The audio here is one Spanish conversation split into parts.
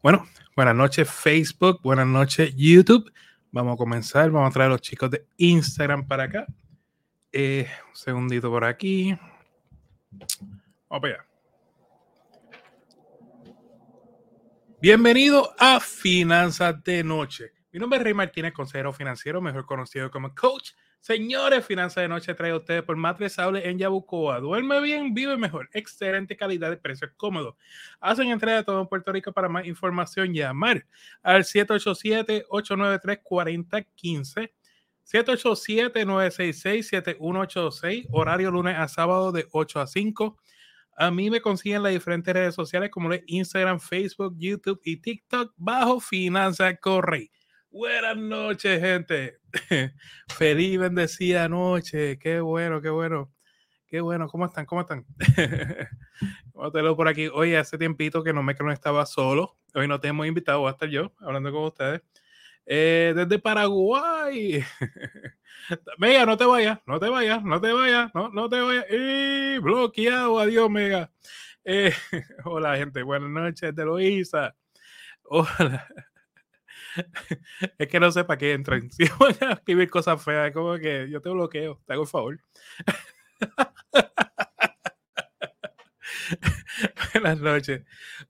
Bueno, buenas noches Facebook, buenas noches YouTube. Vamos a comenzar, vamos a traer a los chicos de Instagram para acá. Eh, un segundito por aquí. Vamos allá. Bienvenido a Finanzas de Noche. Mi nombre es Rey Martínez, consejero financiero, mejor conocido como coach Señores, Finanzas de Noche trae a ustedes por Matres Sable en Yabucoa. Duerme bien, vive mejor. Excelente calidad de precios cómodos. Hacen entrega a todo en Puerto Rico. Para más información, llamar al 787-893-4015. 787-966-7186. Horario lunes a sábado de 8 a 5. A mí me consiguen las diferentes redes sociales como Instagram, Facebook, YouTube y TikTok bajo Finanzas Correy. Buenas noches, gente. Feliz, bendecida noche. Qué bueno, qué bueno. Qué bueno. ¿Cómo están? ¿Cómo están? ¿Cómo te lo por aquí? Oye, hace tiempito que no me que no estaba solo. Hoy no tenemos invitado, voy a estar yo hablando con ustedes. Eh, desde Paraguay. Mega, no te vayas, no te vayas, no te vayas, no, no te vayas. Y bloqueado, adiós, Mega. Eh, hola, gente, buenas noches, de Loisa. Hola es que no sé para qué entran. Si van a escribir cosas feas, como que yo te bloqueo, te hago el favor. Buenas noches.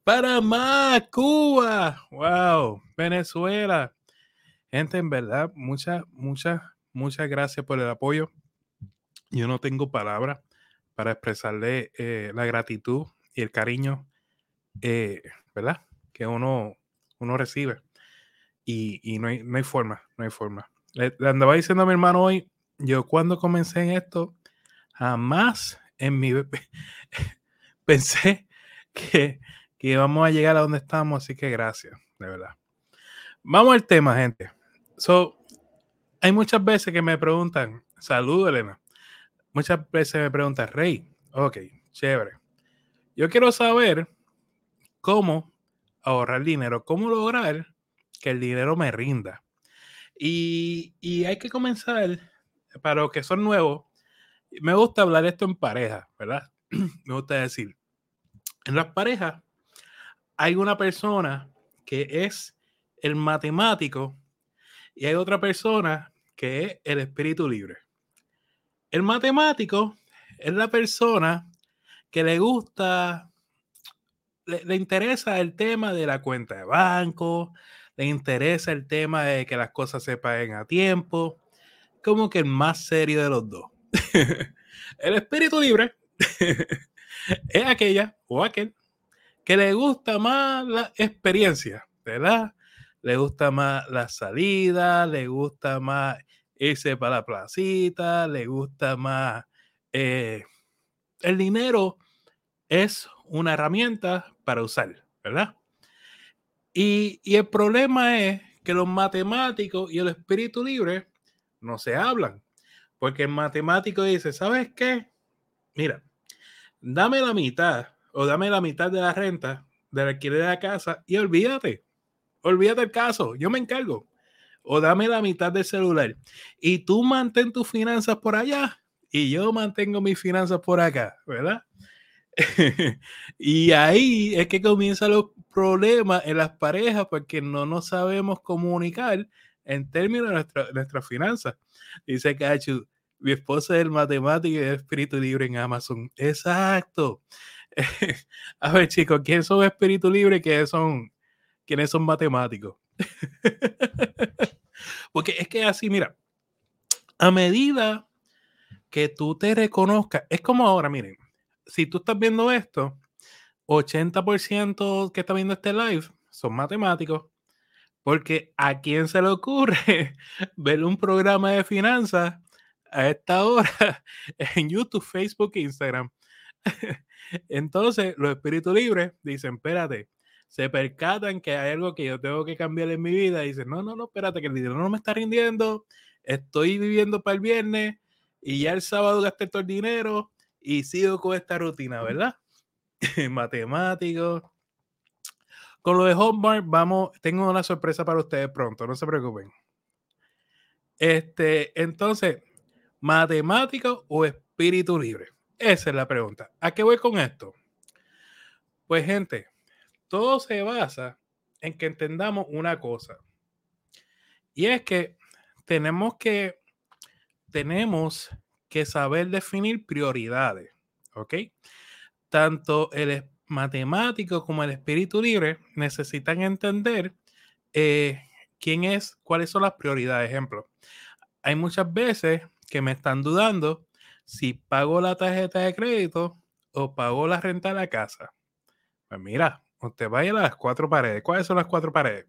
Panamá, Cuba, wow, Venezuela. Gente, en verdad, muchas, muchas, muchas gracias por el apoyo. Yo no tengo palabras para expresarle eh, la gratitud y el cariño, eh, ¿verdad? Que uno, uno recibe y, no, hay, no, hay, forma, no hay forma. Le, andaba diciendo a mi hermano hoy, yo cuando comencé en esto, jamás en mi pensé que, que íbamos a llegar a donde estamos, así que gracias, de verdad. Vamos al tema, gente. So, hay muchas veces que me preguntan, saludo Elena, muchas veces me preguntan, Rey, ok, chévere. Yo quiero saber cómo ahorrar dinero, cómo lograr que el dinero me rinda. Y, hay que comenzar, para los que son nuevos, me gusta hablar esto en pareja, ¿verdad? me gusta decir, en las parejas hay una persona que es el matemático y hay otra persona que es el espíritu libre. El matemático es la persona que le gusta, le interesa el tema de la cuenta de banco, le interesa el tema de que las cosas se paguen a tiempo, como que el más serio de los dos. el espíritu libre es aquella o aquel que le gusta más la experiencia, ¿verdad? Le gusta más la salida, le gusta más irse para la placita, le gusta más... Eh, el dinero es una herramienta para usar, ¿verdad? Y, el problema es que los matemáticos y el espíritu libre no se hablan. Porque el matemático dice, ¿sabes qué? Mira, dame la mitad o dame la mitad de la renta del alquiler de la casa y olvídate. Olvídate el caso, yo me encargo. O dame la mitad del celular. Y tú mantén tus finanzas por allá y yo mantengo mis finanzas por acá, ¿verdad? y ahí es que comienzan los problemas en las parejas porque no nos sabemos comunicar en términos de nuestra, nuestras finanzas. Dice Cachu, mi esposa es el matemático y el espíritu libre en Amazon. Exacto. A ver, chicos, ¿quiénes son espíritu libre y quiénes son, quiénes son matemáticos? Porque es que así, mira, a medida que tú te reconozcas, es como ahora, miren, si tú estás viendo esto, 80% que está viendo este live son matemáticos, porque a quién se le ocurre ver un programa de finanzas a esta hora en YouTube, Facebook e Instagram. Entonces, los espíritus libres dicen, espérate, se percatan que hay algo que yo tengo que cambiar en mi vida y dicen, no, no, no, espérate, que el dinero no me está rindiendo, estoy viviendo para el viernes y ya el sábado gasté todo el dinero y sigo con esta rutina, ¿verdad? Matemático. Con lo de Hotmart, vamos, tengo una sorpresa para ustedes pronto, no se preocupen. Este, entonces, ¿matemático o espíritu libre? Esa es la pregunta. ¿A qué voy con esto? Pues, gente, todo se basa en que entendamos una cosa. Y es que tenemos que, tenemos que saber definir prioridades, ¿ok? Tanto el matemático como el espíritu libre necesitan entender eh, quién es, cuáles son las prioridades. Ejemplo, hay muchas veces que me están dudando si pago la tarjeta de crédito o pago la renta de la casa. Pues mira, usted vaya a las cuatro paredes. ¿Cuáles son las cuatro paredes?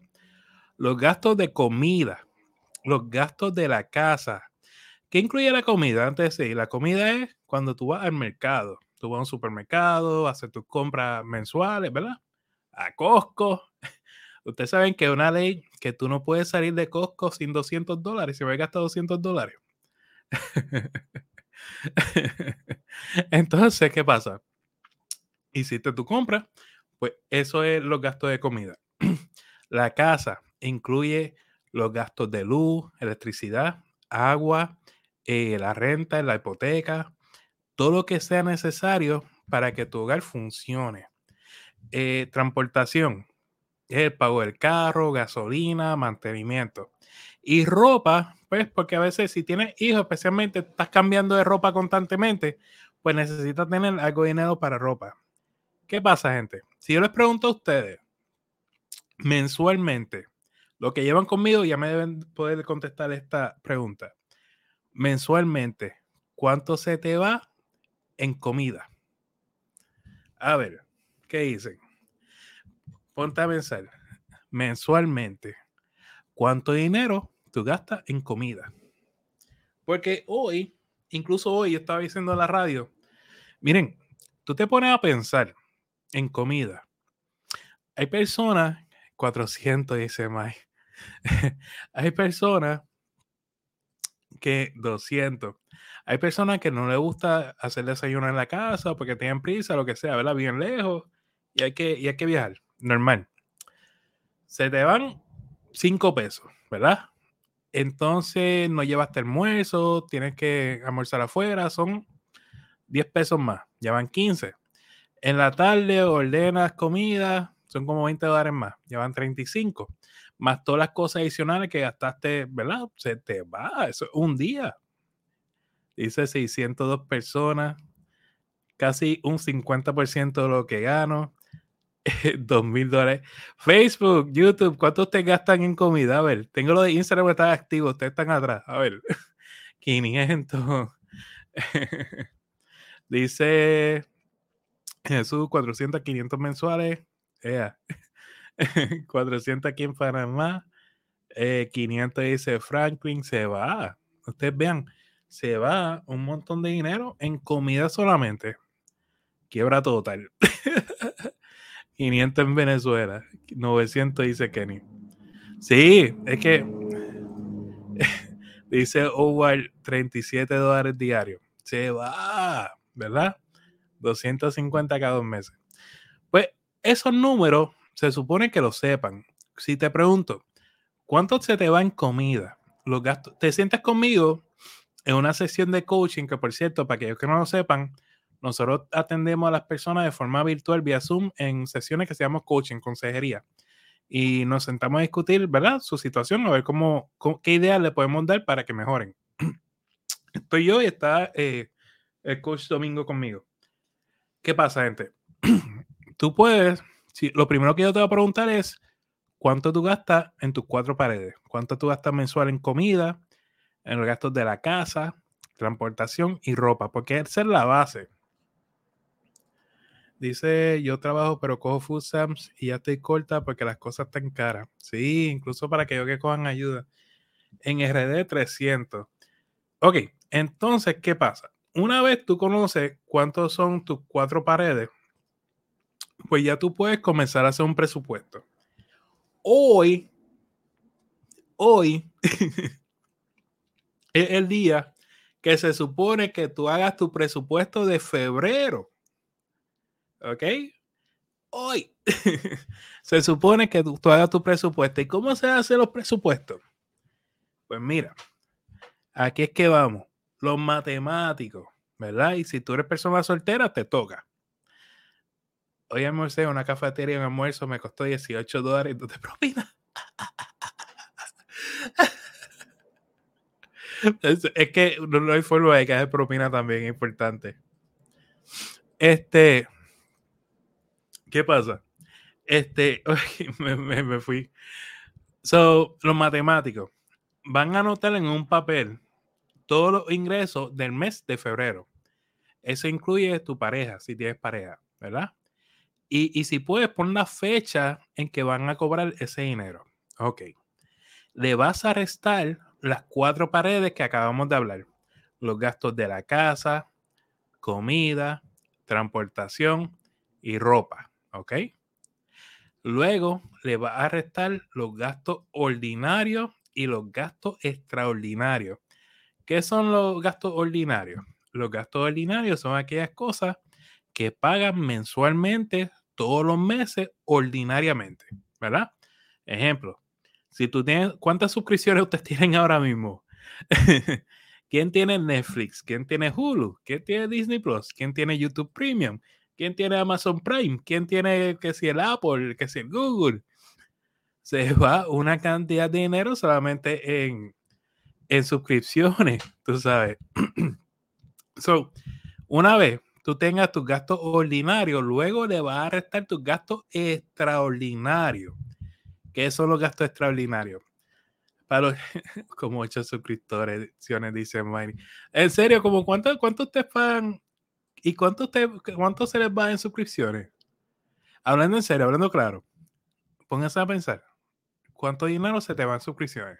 Los gastos de comida, los gastos de la casa. ¿Qué incluye la comida? Antes de decir, la comida es cuando tú vas al mercado. Tú vas a un supermercado, hacer tus compras mensuales, ¿verdad? A Costco. Ustedes saben que una ley que tú no puedes salir de Costco sin 200 dólares. Si me gastar 200 dólares. Entonces, ¿qué pasa? Hiciste tu compra, pues eso es los gastos de comida. La casa incluye los gastos de luz, electricidad, agua, eh, la renta, la hipoteca, todo lo que sea necesario para que tu hogar funcione. Eh, transportación, el pago del carro, gasolina, mantenimiento. Y ropa, pues porque a veces si tienes hijos, especialmente estás cambiando de ropa constantemente, pues necesitas tener algo de dinero para ropa. ¿Qué pasa, gente? Si yo les pregunto a ustedes mensualmente, lo que llevan conmigo, ya me deben poder contestar esta pregunta. Mensualmente, ¿cuánto se te va en comida? A ver, ¿qué dicen? Ponte a pensar. Mensualmente, ¿cuánto dinero tú gastas en comida? Porque hoy, incluso hoy, yo estaba diciendo en la radio, miren, tú te pones a pensar en comida. Hay personas, 400 dice Mike, hay personas que 200. Hay personas que no les gusta hacer desayuno en la casa porque tienen prisa, lo que sea, ¿verdad? Bien lejos y hay que, y hay que viajar. Normal. Se te van 5 pesos, ¿verdad? Entonces no llevaste almuerzo, tienes que almorzar afuera, son 10 pesos más, ya van 15. En la tarde ordenas comida, son como 20 dólares más, ya van 35. Más todas las cosas adicionales que gastaste, ¿verdad? Se te va, eso es un día. Dice 602 personas, casi un 50% de lo que gano. 2 mil dólares. Facebook, YouTube, ¿cuánto ustedes gastan en comida? A ver, tengo lo de Instagram está activo, ustedes están atrás. A ver, 500. Dice Jesús, 400, 500 mensuales. 400 aquí en Panamá. 500 dice Franklin, se va. Ustedes vean, se va un montón de dinero en comida solamente. Quiebra total. 500 en Venezuela. 900 dice Kenny. Sí, es que dice Howard 37 dólares diarios. Se va, ¿verdad? 250 cada dos meses. Pues esos números se supone que lo sepan. Si te pregunto, ¿cuánto se te va en comida? Los gastos. Te sientes conmigo en una sesión de coaching que, por cierto, para aquellos que no lo sepan, nosotros atendemos a las personas de forma virtual vía Zoom en sesiones que se llaman coaching, consejería. Y nos sentamos a discutir, ¿verdad? Su situación, a ver cómo, qué ideas le podemos dar para que mejoren. Estoy yo y está eh, el coach Domingo conmigo. ¿Qué pasa, gente? Tú puedes, si, lo primero que yo te voy a preguntar es, ¿cuánto tú gastas en tus cuatro paredes? ¿Cuánto tú gastas mensual en comida, en los gastos de la casa, transportación y ropa? Porque esa es la base. Dice, yo trabajo pero cojo food stamps y ya estoy corta porque las cosas están caras. Sí, incluso para que yo que cojan ayuda. En RD 300. Ok, entonces, ¿qué pasa? una vez tú conoces cuántos son tus cuatro paredes, pues ya tú puedes comenzar a hacer un presupuesto. Hoy, hoy es el día que se supone que tú hagas tu presupuesto de febrero. ¿Ok? Hoy se supone que tú, hagas tu presupuesto. ¿Y cómo se hacen los presupuestos? Pues mira, aquí es que vamos los matemáticos, ¿verdad? Y si tú eres persona soltera, te toca. hoy almorcé en una cafetería un almuerzo, me costó 18 dólares, ¿tú te propina? es, que no hay forma de que haya propina también, es importante. Este, ¿qué pasa? Este, me, me, me fui. So, los matemáticos van a anotar en un papel todos los ingresos del mes de febrero. Eso incluye tu pareja, si tienes pareja, ¿verdad? Y, y si puedes, pon la fecha en que van a cobrar ese dinero. Ok. Le vas a restar las cuatro paredes que acabamos de hablar. Los gastos de la casa, comida, transportación y ropa. ¿Ok? Luego le va a restar los gastos ordinarios y los gastos extraordinarios. ¿Qué son los gastos ordinarios? Los gastos ordinarios son aquellas cosas que pagan mensualmente todos los meses ordinariamente, ¿verdad? Ejemplo, si tú tienes, ¿cuántas suscripciones ustedes tienen ahora mismo? ¿Quién tiene Netflix? ¿Quién tiene Hulu? ¿Quién tiene Disney Plus? ¿Quién tiene YouTube Premium? ¿Quién tiene Amazon Prime? ¿Quién tiene que si el Apple? que si el Google? Se va una cantidad de dinero solamente en, en suscripciones, tú sabes. so, una vez tú tengas tus gastos ordinarios, luego le vas a restar tus gastos extraordinarios. ¿Qué son los gastos extraordinarios? Para los, como ocho suscriptores, dice Mari. En serio, como cuánto, cuánto ustedes pagan ¿Y cuánto, usted, cuánto se les va en suscripciones? Hablando en serio, hablando claro, pónganse a pensar, ¿cuánto dinero se te va en suscripciones?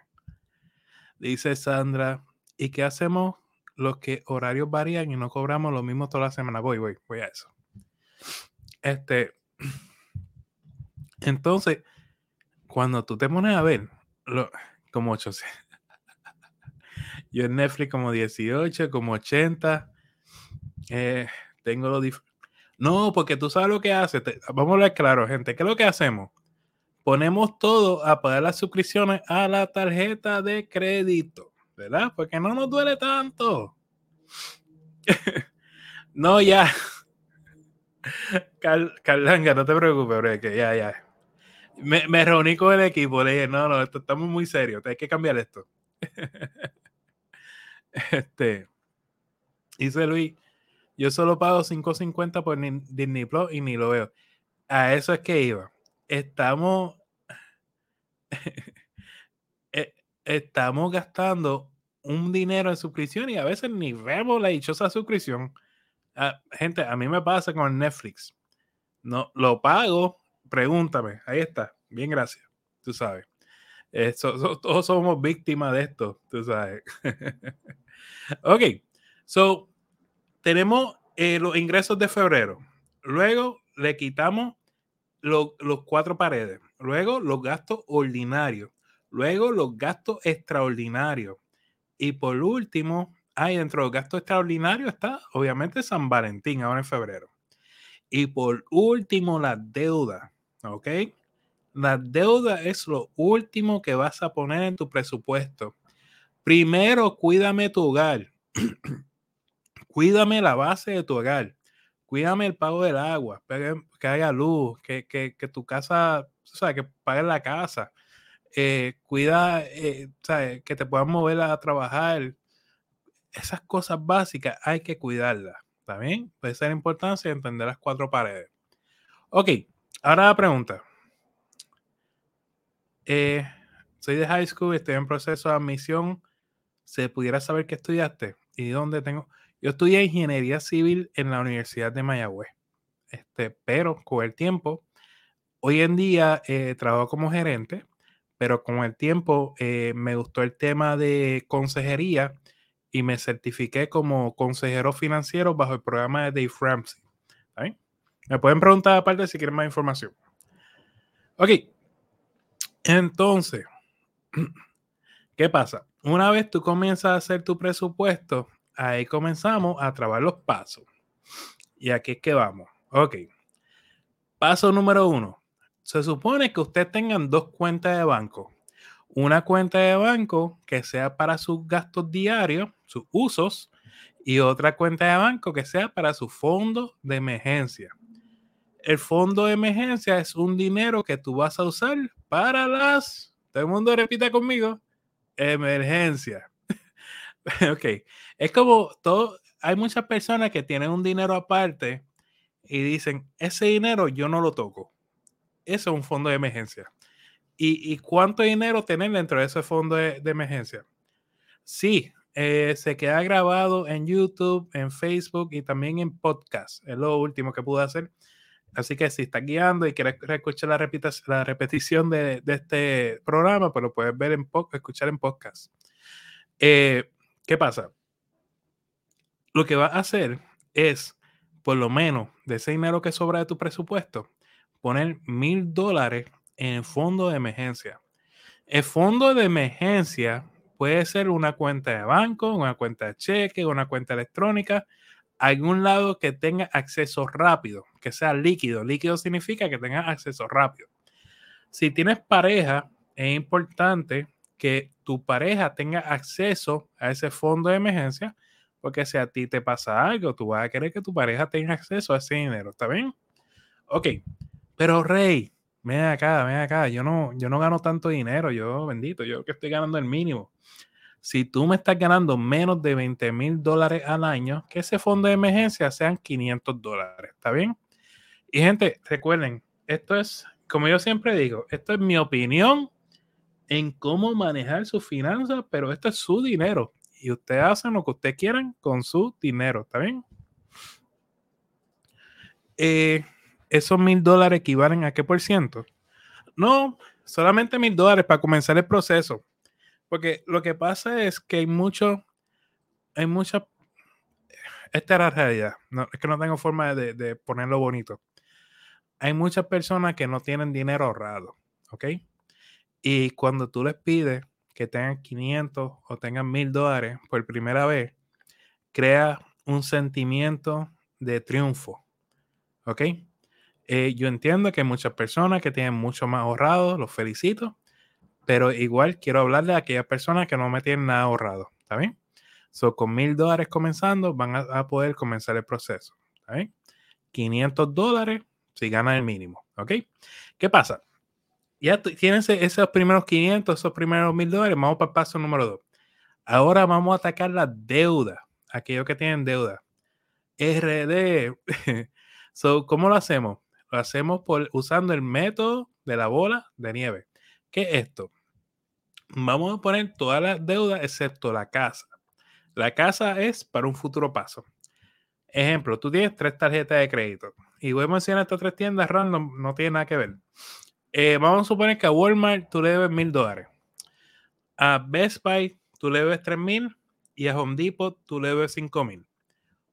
Dice Sandra, ¿y qué hacemos los que horarios varían y no cobramos lo mismo toda la semana? Voy, voy, voy a eso. Este, entonces, cuando tú te pones a ver, como 800, yo en Netflix como 18, como 80, eh, tengo lo No, porque tú sabes lo que hace. vamos a hablar claro, gente. ¿Qué es lo que hacemos? Ponemos todo a pagar las suscripciones a la tarjeta de crédito, ¿verdad? Porque no nos duele tanto. no, ya. Carlanga, no te preocupes, que ya, ya. Me, reuní con el equipo, le dije, no, no, estamos muy serios, hay que cambiar esto. este, dice Luis, yo solo pago 5.50 por Disney Plus y ni lo veo. A eso es que iba. Estamos. Eh, estamos gastando un dinero en suscripción y a veces ni vemos la dichosa suscripción. Ah, gente, a mí me pasa con Netflix. No, lo pago, pregúntame. Ahí está. Bien, gracias. Tú sabes. todos somos víctimas de esto, tú sabes. ok, so tenemos eh, los ingresos de febrero. Luego le quitamos los cuatro paredes. Luego los gastos ordinarios. Luego los gastos extraordinarios. Y por último, ahí dentro de los gastos extraordinarios está obviamente San Valentín, ahora en febrero. Y por último, la deuda. ¿Ok? La deuda es lo último que vas a poner en tu presupuesto. Primero, cuídame tu hogar. Cuídame la base de tu hogar. Cuídame el pago del agua, que haya luz, que, que, que tu casa, o sea, que pagues la casa. Eh, cuida, eh, que te puedas mover a trabajar. Esas cosas básicas hay que cuidarlas. ¿Está bien? Puede ser importancia entender las cuatro paredes. Ok, ahora la pregunta. Eh, soy de high school, estoy en proceso de admisión. ¿Se pudiera saber qué estudiaste y dónde tengo? Yo estudié ingeniería civil en la Universidad de Mayagüez, este, pero con el tiempo, hoy en día eh, trabajo como gerente, pero con el tiempo eh, me gustó el tema de consejería y me certifiqué como consejero financiero bajo el programa de Dave Ramsey. Me pueden preguntar aparte si quieren más información. Ok, entonces, ¿qué pasa? Una vez tú comienzas a hacer tu presupuesto, ahí comenzamos a trabajar los pasos. Y aquí es que vamos. Ok. Paso número uno. Se supone que usted tengan dos cuentas de banco. Una cuenta de banco que sea para sus gastos diarios, sus usos, y otra cuenta de banco que sea para su fondo de emergencia. El fondo de emergencia es un dinero que tú vas a usar para las, todo el mundo repita conmigo, emergencia. ok, es como todo, hay muchas personas que tienen un dinero aparte y dicen, ese dinero yo no lo toco. Eso es un fondo de emergencia. ¿Y, cuánto dinero tener dentro de ese fondo de, emergencia? Sí, eh, se queda grabado en YouTube, en Facebook y también en podcast. Es lo último que pude hacer. Así que si estás guiando y quieres escuchar la, repetición de, este programa, pues lo puedes ver en escuchar en podcast. Eh, ¿Qué pasa? Lo que va a hacer es, por lo menos, de ese dinero que sobra de tu presupuesto, poner mil dólares en el fondo de emergencia. El fondo de emergencia puede ser una cuenta de banco, una cuenta de cheque, una cuenta electrónica, algún lado que tenga acceso rápido, que sea líquido. Líquido significa que tenga acceso rápido. Si tienes pareja, es importante que tu pareja tenga acceso a ese fondo de emergencia, porque si a ti te pasa algo, tú vas a querer que tu pareja tenga acceso a ese dinero, ¿está bien? Ok, pero Rey, ven acá, ven acá, yo no, yo no gano tanto dinero, yo bendito, yo que estoy ganando el mínimo. Si tú me estás ganando menos de 20 mil dólares al año, que ese fondo de emergencia sean 500 dólares, ¿está bien? Y gente, recuerden, esto es, como yo siempre digo, esto es mi opinión en cómo manejar sus finanzas, pero esto es su dinero y ustedes hacen lo que ustedes quieran con su dinero, ¿está bien? Eh, esos mil dólares equivalen a qué por ciento? No, solamente mil dólares para comenzar el proceso. Porque lo que pasa es que hay mucho, hay mucha, esta es la realidad, no, es que no tengo forma de, de ponerlo bonito. Hay muchas personas que no tienen dinero ahorrado, ¿ok? Y cuando tú les pides que tengan 500 o tengan 1000 dólares por primera vez, crea un sentimiento de triunfo. ¿Ok? Eh, yo entiendo que hay muchas personas que tienen mucho más ahorrado, los felicito, pero igual quiero hablar de aquellas personas que no me tienen nada ahorrado. ¿Está bien? So, con 1000 dólares comenzando, van a, a, poder comenzar el proceso. ¿Está bien? 500 dólares si ganan el mínimo. ¿Ok? ¿Qué pasa? Ya tienes esos primeros 500, esos primeros 1000 dólares. Vamos para el paso número 2. Ahora vamos a atacar la deuda. Aquellos que tienen deuda. RD. so, ¿Cómo lo hacemos? Lo hacemos por, usando el método de la bola de nieve. ¿Qué es esto? Vamos a poner todas las deudas excepto la casa. La casa es para un futuro paso. Ejemplo, tú tienes tres tarjetas de crédito y voy a mencionar estas tres tiendas random, no tiene nada que ver. Eh, vamos a suponer que a Walmart tú le debes mil dólares. A Best Buy tú le debes tres mil y a Home Depot tú le debes cinco mil.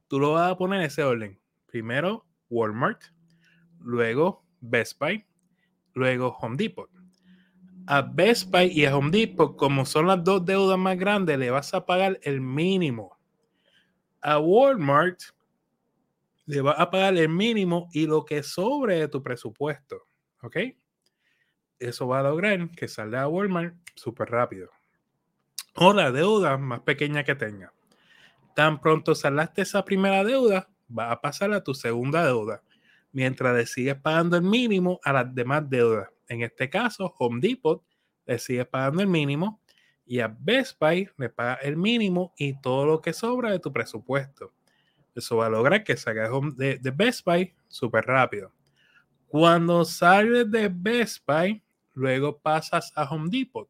Tú lo vas a poner en ese orden. Primero Walmart, luego Best Buy, luego Home Depot. A Best Buy y a Home Depot, como son las dos deudas más grandes, le vas a pagar el mínimo. A Walmart le vas a pagar el mínimo y lo que sobre de tu presupuesto. ¿Ok? eso va a lograr que salga a Walmart súper rápido. O la deuda más pequeña que tenga. Tan pronto saldaste esa primera deuda, va a pasar a tu segunda deuda, mientras le sigues pagando el mínimo a las demás deudas. En este caso, Home Depot le sigue pagando el mínimo y a Best Buy le paga el mínimo y todo lo que sobra de tu presupuesto. Eso va a lograr que salga de, de Best Buy súper rápido. Cuando sales de Best Buy, luego pasas a Home Depot.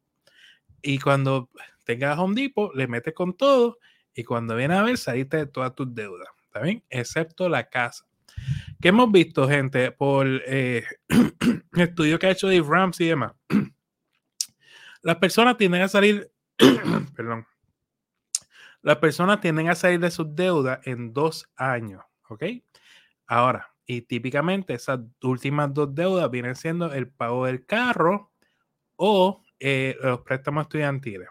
Y cuando tengas Home Depot, le metes con todo y cuando viene a ver, saliste de todas tus deudas, ¿está bien? Excepto la casa. ¿Qué hemos visto, gente, por eh, estudio que ha hecho Dave Ramsey y demás? Las personas tienden a salir, perdón, las personas tienden a salir de sus deudas en dos años, ¿ok? Ahora, y típicamente esas últimas dos deudas vienen siendo el pago del carro o eh, los préstamos estudiantiles.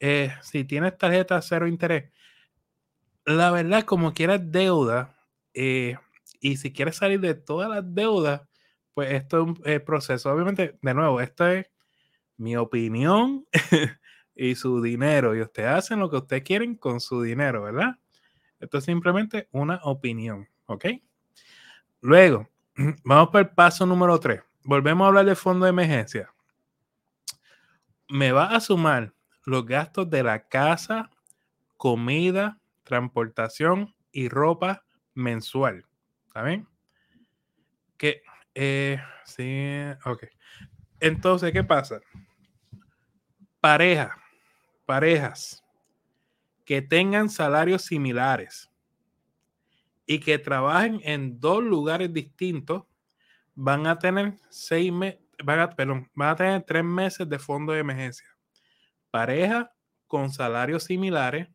Eh, si tienes tarjeta cero interés, la verdad, como quieras deuda, eh, y si quieres salir de todas las deudas, pues esto es un proceso. Obviamente, de nuevo, esto es mi opinión y su dinero. Y ustedes hacen lo que ustedes quieren con su dinero, ¿verdad? Esto es simplemente una opinión, ¿ok? Luego, Vamos para el paso número 3. Volvemos a hablar del fondo de emergencia. Me va a sumar los gastos de la casa, comida, transportación y ropa mensual. ¿Está bien? Que, eh, sí, ok. Entonces, ¿qué pasa? Pareja, parejas que tengan salarios similares y que trabajen en dos lugares distintos van a tener seis meses, van a, perdón, van a tener tres meses de fondo de emergencia. Pareja con salarios similares,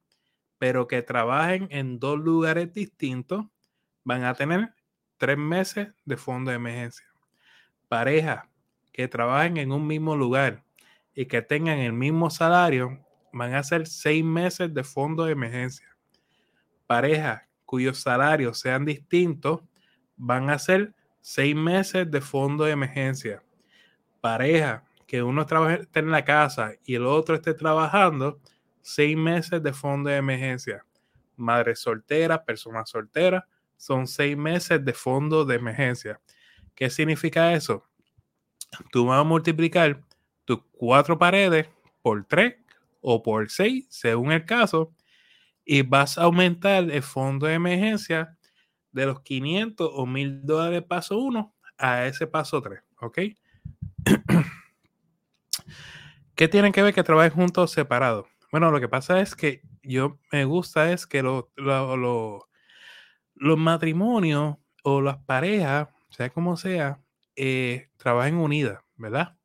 pero que trabajen en dos lugares distintos, van a tener tres meses de fondo de emergencia. Pareja que trabajen en un mismo lugar y que tengan el mismo salario, van a ser seis meses de fondo de emergencia. Pareja cuyos salarios sean distintos, van a ser seis meses de fondo de emergencia. Pareja que uno trabaje en la casa y el otro esté trabajando, seis meses de fondo de emergencia. Madre soltera, persona soltera, son seis meses de fondo de emergencia. ¿Qué significa eso? Tú vas a multiplicar tus cuatro paredes por tres o por seis, según el caso, y vas a aumentar el fondo de emergencia de los 500 o 1000 dólares paso 1 a ese paso 3, ¿ok? ¿Qué tienen que ver que trabajen juntos separados? Bueno, lo que pasa es que yo me gusta es que los matrimonios o las parejas, sea como sea, eh, trabajen unidas, ¿verdad?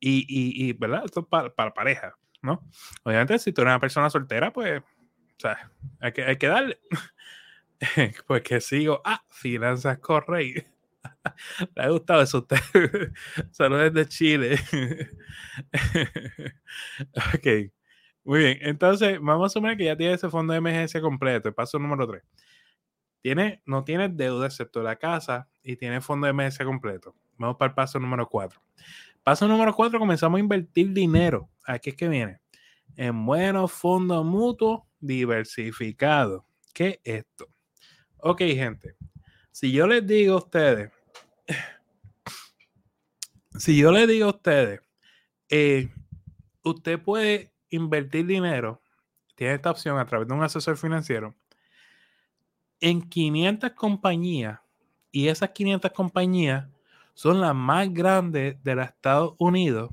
Y, y, ¿verdad? Esto es para, para pareja, ¿no? Obviamente, si tú eres una persona soltera, pues o sea, hay que, hay que darle. pues que sigo. Ah, finanzas corre. Le ha gustado eso a usted. Saludos desde Chile. ok. Muy bien. Entonces, vamos a asumir que ya tiene ese fondo de emergencia completo. El paso número 3. Tiene, no tiene deuda excepto la casa y tiene fondo de emergencia completo. Vamos para el paso número 4. Paso número 4, comenzamos a invertir dinero. Aquí es que viene. En buenos fondos mutuos diversificado. ¿Qué es esto? Ok, gente. Si yo les digo a ustedes, si yo les digo a ustedes, eh, usted puede invertir dinero, tiene esta opción a través de un asesor financiero, en 500 compañías, y esas 500 compañías son las más grandes de los Estados Unidos,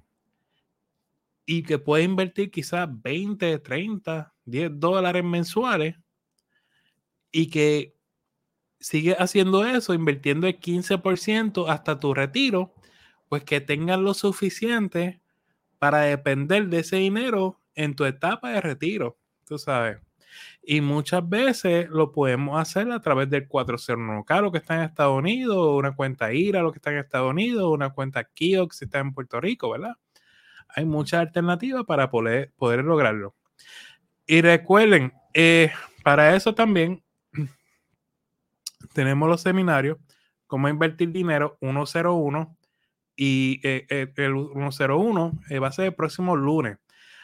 y que puede invertir quizás 20, 30, 10 dólares mensuales y que sigue haciendo eso, invirtiendo el 15% hasta tu retiro, pues que tengas lo suficiente para depender de ese dinero en tu etapa de retiro, tú sabes. Y muchas veces lo podemos hacer a través del 401k, lo que está en Estados Unidos, una cuenta IRA, lo que está en Estados Unidos, una cuenta KIOX, si está en Puerto Rico, ¿verdad? Hay muchas alternativas para poder, lograrlo. Y recuerden, eh, para eso también tenemos los seminarios, cómo invertir dinero 101 y eh, eh, el 101 va a ser el próximo lunes.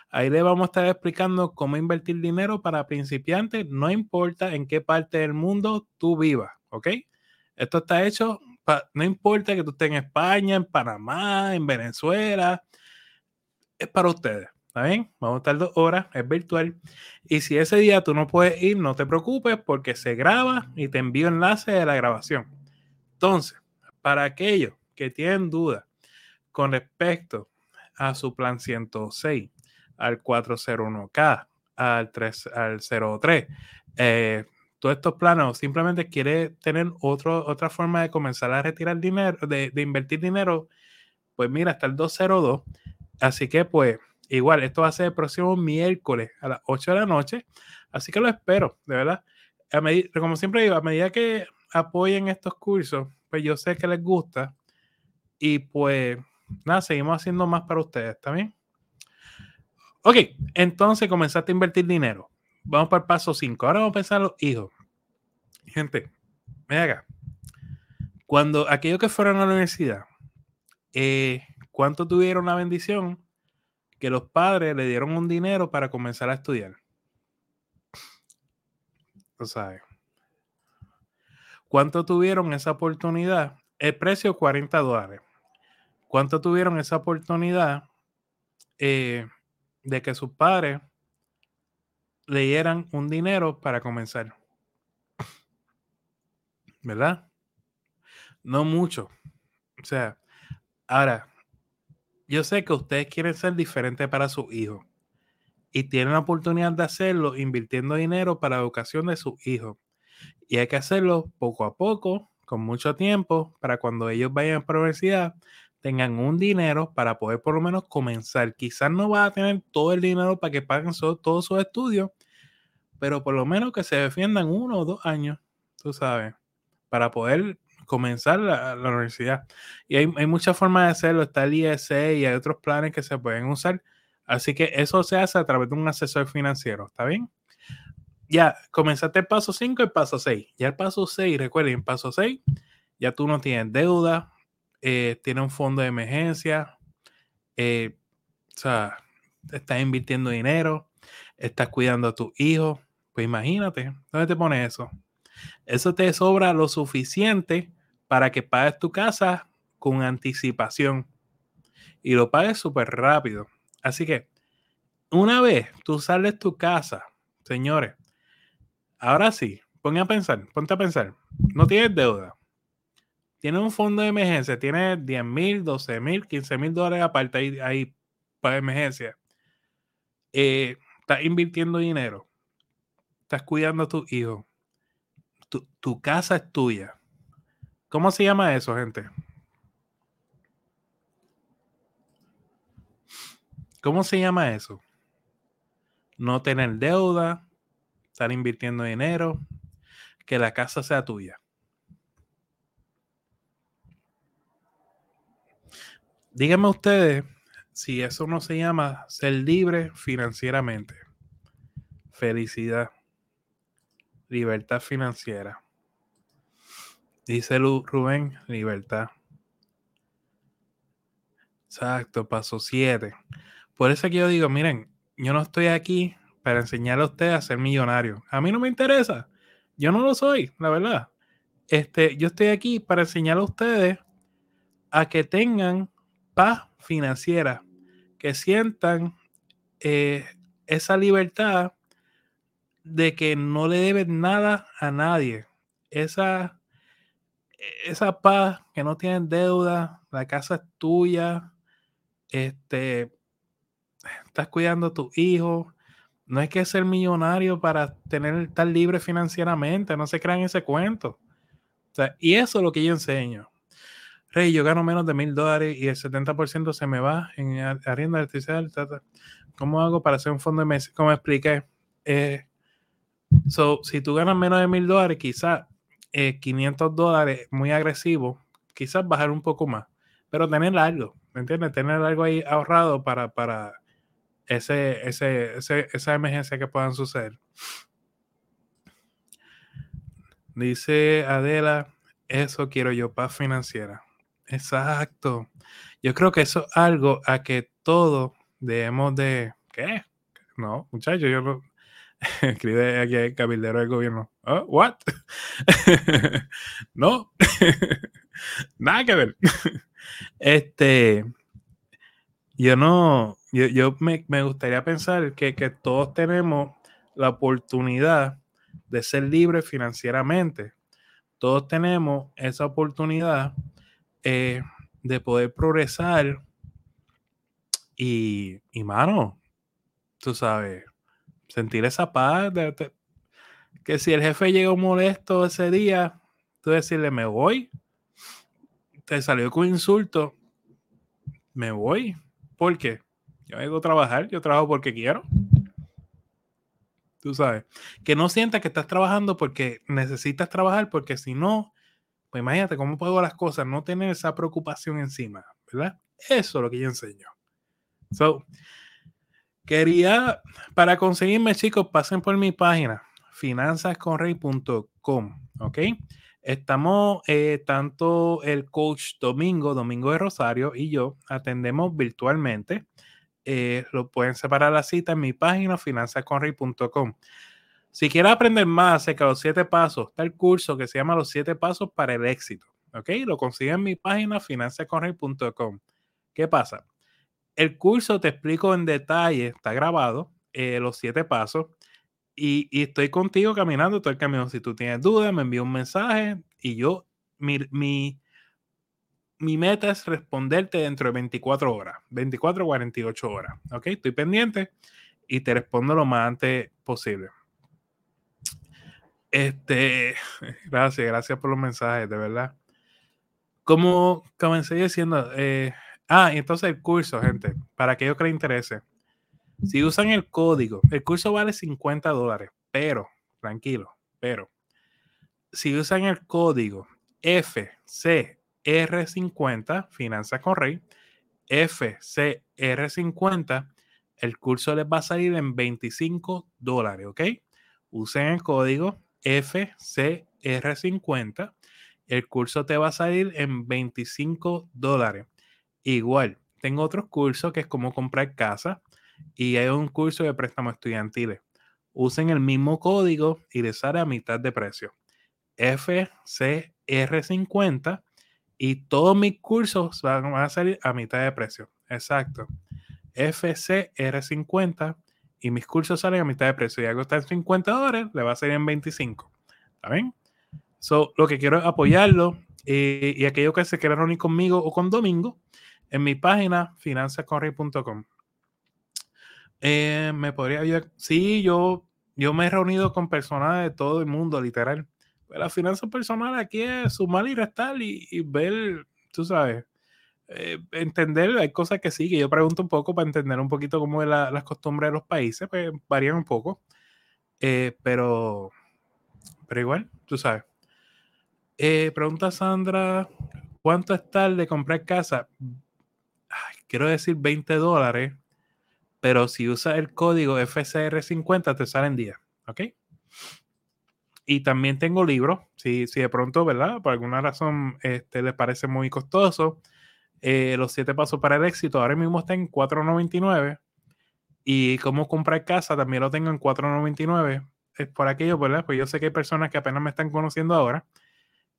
Ahí le vamos a estar explicando cómo invertir dinero para principiantes, no importa en qué parte del mundo tú vivas, ¿ok? Esto está hecho, no importa que tú estés en España, en Panamá, en Venezuela, es para ustedes. ¿Está bien? Vamos a estar dos horas, es virtual. Y si ese día tú no puedes ir, no te preocupes porque se graba y te envío enlace de la grabación. Entonces, para aquellos que tienen dudas con respecto a su plan 106, al 401k, al, 3, al 03, eh, todos estos planos simplemente quiere tener otro, otra forma de comenzar a retirar dinero, de, de invertir dinero, pues mira, hasta el 202. Así que pues Igual, esto va a ser el próximo miércoles a las 8 de la noche. Así que lo espero, de verdad. como siempre digo, a medida que apoyen estos cursos, pues yo sé que les gusta. Y pues nada, seguimos haciendo más para ustedes, ¿está Ok, entonces comenzaste a invertir dinero. Vamos para el paso 5. Ahora vamos a pensar los hijos. Gente, ven acá. Cuando aquellos que fueron a la universidad, eh, ¿cuánto tuvieron la bendición que los padres le dieron un dinero para comenzar a estudiar. ¿Tú sabes? ¿Cuánto tuvieron esa oportunidad el precio 40 dólares. ¿Cuánto tuvieron esa oportunidad eh, de que sus padres le dieran un dinero para comenzar? ¿Verdad? No mucho. O sea, ahora, yo sé que ustedes quieren ser diferentes para sus hijos y tienen la oportunidad de hacerlo invirtiendo dinero para la educación de sus hijos. Y hay que hacerlo poco a poco, con mucho tiempo, para cuando ellos vayan a la universidad tengan un dinero para poder por lo menos comenzar. Quizás no va a tener todo el dinero para que paguen todos sus estudios, pero por lo menos que se defiendan uno o dos años, tú sabes, para poder comenzar la, universidad. Y hay, muchas formas de hacerlo. Está el ISE y hay otros planes que se pueden usar. Así que eso se hace a través de un asesor financiero. ¿Está bien? Ya, comenzaste el paso 5 y el paso 6. Ya el paso 6, recuerden, el paso 6, ya tú no tienes deuda, eh, tienes un fondo de emergencia, eh, o sea, estás invirtiendo dinero, estás cuidando a tus hijos. Pues imagínate, ¿dónde te pones eso? Eso te sobra lo suficiente para que pagues tu casa con anticipación y lo pagues súper rápido. Así que una vez tú sales tu casa, señores, ahora sí, ponte a pensar, ponte a pensar, no tienes deuda, tienes un fondo de emergencia, tienes 10 mil, 12 mil, 15 mil dólares aparte ahí, para emergencia. Eh, estás invirtiendo dinero, estás cuidando a tus hijos, tu casa es tuya ¿Cómo se llama eso, gente? ¿Cómo se llama eso? No tener deuda, estar invirtiendo dinero, que la casa sea tuya. Díganme ustedes si eso no se llama ser libre financieramente. Felicidad. Libertad financiera. Dice Rubén, libertad. Exacto, paso 7. Por eso que yo digo, miren, yo no estoy aquí para enseñarle a ustedes a ser millonario. A mí no me interesa. Yo no lo soy, la verdad. Este, yo estoy aquí para enseñar a ustedes a que tengan paz financiera, que sientan eh, esa libertad de que no le deben nada a nadie. Esa esa paz, que no tienen deuda, la casa es tuya, este, estás cuidando a tus hijos. No hay que ser millonario para tener, estar libre financieramente, no se crean ese cuento. y eso es lo que yo enseño. Yo gano menos de mil dólares y el 70% se me va en arriendo artificial. ¿Cómo hago para hacer un fondo de mes? Como expliqué, eh, so, si tú ganas menos de mil dólares, quizás 500 eh, dólares muy agresivo, quizás bajar un poco más, pero tener algo, ¿me entiendes? Tener algo ahí ahorrado para, para ese, ese, esa emergencia que puedan suceder. Dice Adela, eso quiero yo, paz financiera. Exacto. Yo creo que eso es algo a que todos debemos de... ¿Qué? No, muchachos, yo no, Escribe aquí el cabildero del gobierno. ¿Oh, ¿What? no. Nada que ver. este. Yo no. Yo, me, gustaría pensar que, todos tenemos la oportunidad de ser libres financieramente. Todos tenemos esa oportunidad eh, de poder progresar. Y, mano, tú sabes, sentir esa paz. Que si el jefe llegó molesto ese día, tú decirle, me voy. Te salió con insulto, me voy. ¿Por qué? Yo vengo a trabajar, yo trabajo porque quiero. Tú sabes. Que no sientas que estás trabajando porque necesitas trabajar, porque si no, pues imagínate cómo puedo las cosas, no tener esa preocupación encima, ¿verdad? Eso es lo que yo enseño. So, Quería, para conseguirme, chicos, pasen por mi página, finanzasconrey.com, ¿ok? Estamos, eh, tanto el coach Domingo, Domingo de Rosario y yo, atendemos virtualmente. Eh, lo pueden separar la cita en mi página, finanzasconrey.com. Si quieren aprender más acerca de los siete pasos, está el curso que se llama Los siete pasos para el éxito. ¿ok? Lo consiguen en mi página financiaconrey.com. ¿Qué pasa? El curso te explico en detalle, está grabado, eh, los siete pasos, y, estoy contigo caminando todo el camino. Si tú tienes dudas, me envía un mensaje y yo, mi, mi, mi meta es responderte dentro de 24 horas, 24 o 48 horas, ¿ok? Estoy pendiente y te respondo lo más antes posible. Este, gracias, gracias por los mensajes, de verdad. Como comencé diciendo, eh, ah, entonces el curso, gente, para aquellos que les interese, si usan el código, el curso vale 50 dólares, pero, tranquilo, pero, si usan el código FCR50, Finanzas con Rey, FCR50, el curso les va a salir en 25 dólares, ¿ok? Usen el código FCR50. El curso te va a salir en 25 dólares. Igual, tengo otros cursos que es como comprar casa y hay un curso de préstamos estudiantiles. Usen el mismo código y les sale a mitad de precio. FCR50 y todos mis cursos van a salir a mitad de precio. Exacto. FCR50 y mis cursos salen a mitad de precio. Y algo está en 50 dólares, le va a salir en 25. ¿Está bien? So, lo que quiero es apoyarlo eh, y aquellos que se quieran reunir conmigo o con Domingo en mi página finanzasconrey.com. Eh, me podría ayudar. Sí, yo, yo me he reunido con personas de todo el mundo, literal. Pues la finanza personal aquí es sumar y restar y, y ver, tú sabes, eh, entender, hay cosas que sí, que yo pregunto un poco para entender un poquito cómo es la, las costumbres de los países, pues varían un poco, eh, pero, pero igual, tú sabes. Eh, pregunta Sandra, ¿cuánto es tal de comprar casa? quiero decir 20 dólares, pero si usas el código FCR50 te salen 10, ¿ok? Y también tengo libros, si, si de pronto, ¿verdad? Por alguna razón este, les parece muy costoso, eh, los siete pasos para el éxito ahora mismo está en 4.99 y cómo comprar casa también lo tengo en 4.99 es por aquello verdad pues yo sé que hay personas que apenas me están conociendo ahora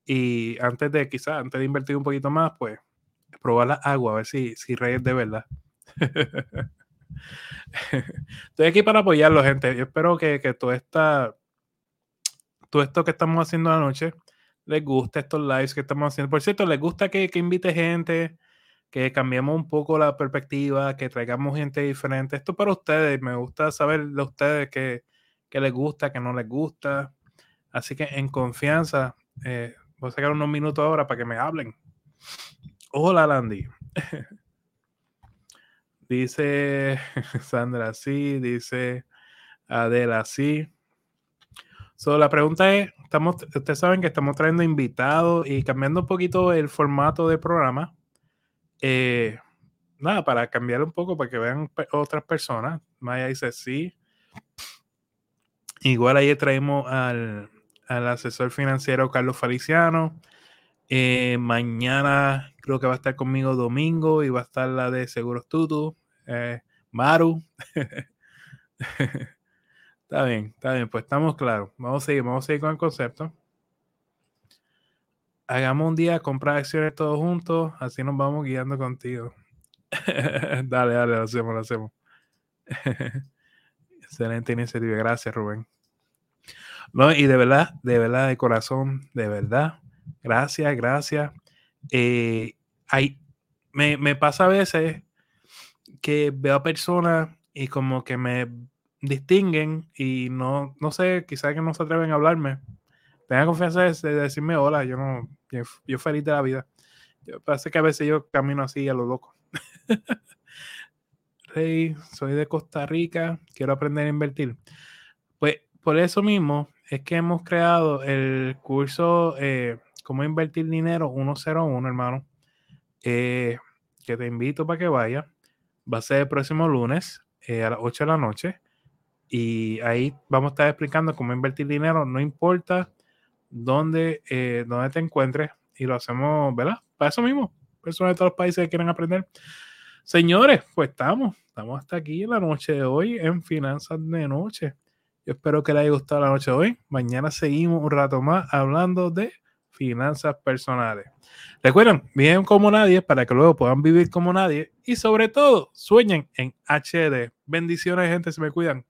y antes de quizás antes de invertir un poquito más pues probar la agua a ver si si reyes de verdad. Estoy aquí para apoyarlo gente. Yo espero que, que todo esta todo esto que estamos haciendo anoche les guste estos lives que estamos haciendo. Por cierto les gusta que, que invite gente que cambiemos un poco la perspectiva, que traigamos gente diferente. Esto para ustedes, me gusta saber de ustedes qué, les gusta, qué no les gusta. Así que en confianza, eh, voy a sacar unos minutos ahora para que me hablen. Hola, Landy. dice Sandra, sí, dice Adela, sí. So, la pregunta es, estamos, ustedes saben que estamos trayendo invitados y cambiando un poquito el formato del programa eh, nada, para cambiar un poco, para que vean otras personas. Maya dice sí. Igual ahí traemos al, asesor financiero Carlos Feliciano. Eh, mañana creo que va a estar conmigo domingo y va a estar la de Seguros Tutu, eh, Maru. está bien, está bien, pues estamos claros. Vamos a seguir, vamos a seguir con el concepto hagamos un día comprar acciones todos juntos, así nos vamos guiando contigo. dale, dale, lo hacemos, lo hacemos. Excelente iniciativa, gracias Rubén. No, y de verdad, de verdad, de corazón, de verdad, gracias, gracias. Eh, me, me pasa a veces que veo a personas y como que me distinguen y no, no sé, quizás que no se atreven a hablarme. Tengan confianza de, decirme hola, yo no, yo, feliz de la vida. Yo, parece que a veces yo camino así a lo loco. Rey, soy de Costa Rica, quiero aprender a invertir. Pues por eso mismo es que hemos creado el curso eh, Cómo invertir dinero 101, hermano. Eh, que te invito para que vaya. Va a ser el próximo lunes eh, a las 8 de la noche. Y ahí vamos a estar explicando cómo invertir dinero. No importa dónde, dónde te encuentres, y lo hacemos, ¿verdad? Para eso mismo, personas de todos los países que quieren aprender. Señores, pues estamos, estamos hasta aquí la noche de hoy en Finanzas de Noche. Yo espero que les haya gustado la noche de hoy. Mañana seguimos un rato más hablando de finanzas personales. Recuerden, viven como nadie para que luego puedan vivir como nadie y sobre todo sueñen en HD. Bendiciones, gente, se me cuidan.